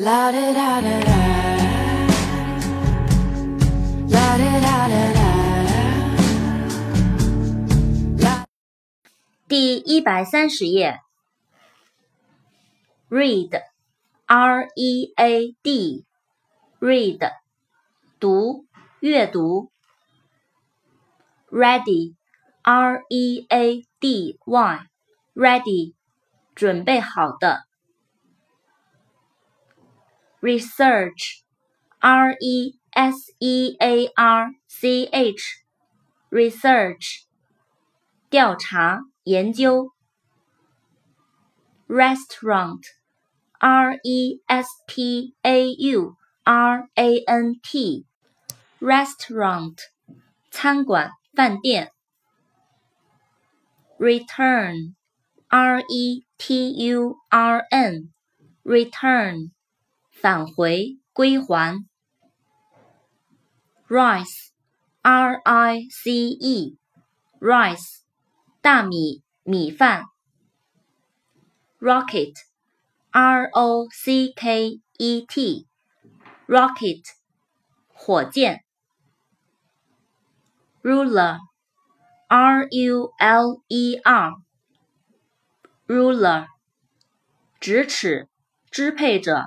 La da da da da. La da da da da. La 第一百三十页，read，r e a d，read，读，阅读。ready，r e a d y，ready，准备好的。research，r e s e a r c h，research，调查、研究。restaurant，r e s t a u r a n t，restaurant，餐馆、饭店。return，r e t u r n，return， 返回、归还。rice，r i c e，rice，大米、米饭。rocket，r o c k e t，rocket，火箭。ruler，r u l e r，ruler，直尺，支配着，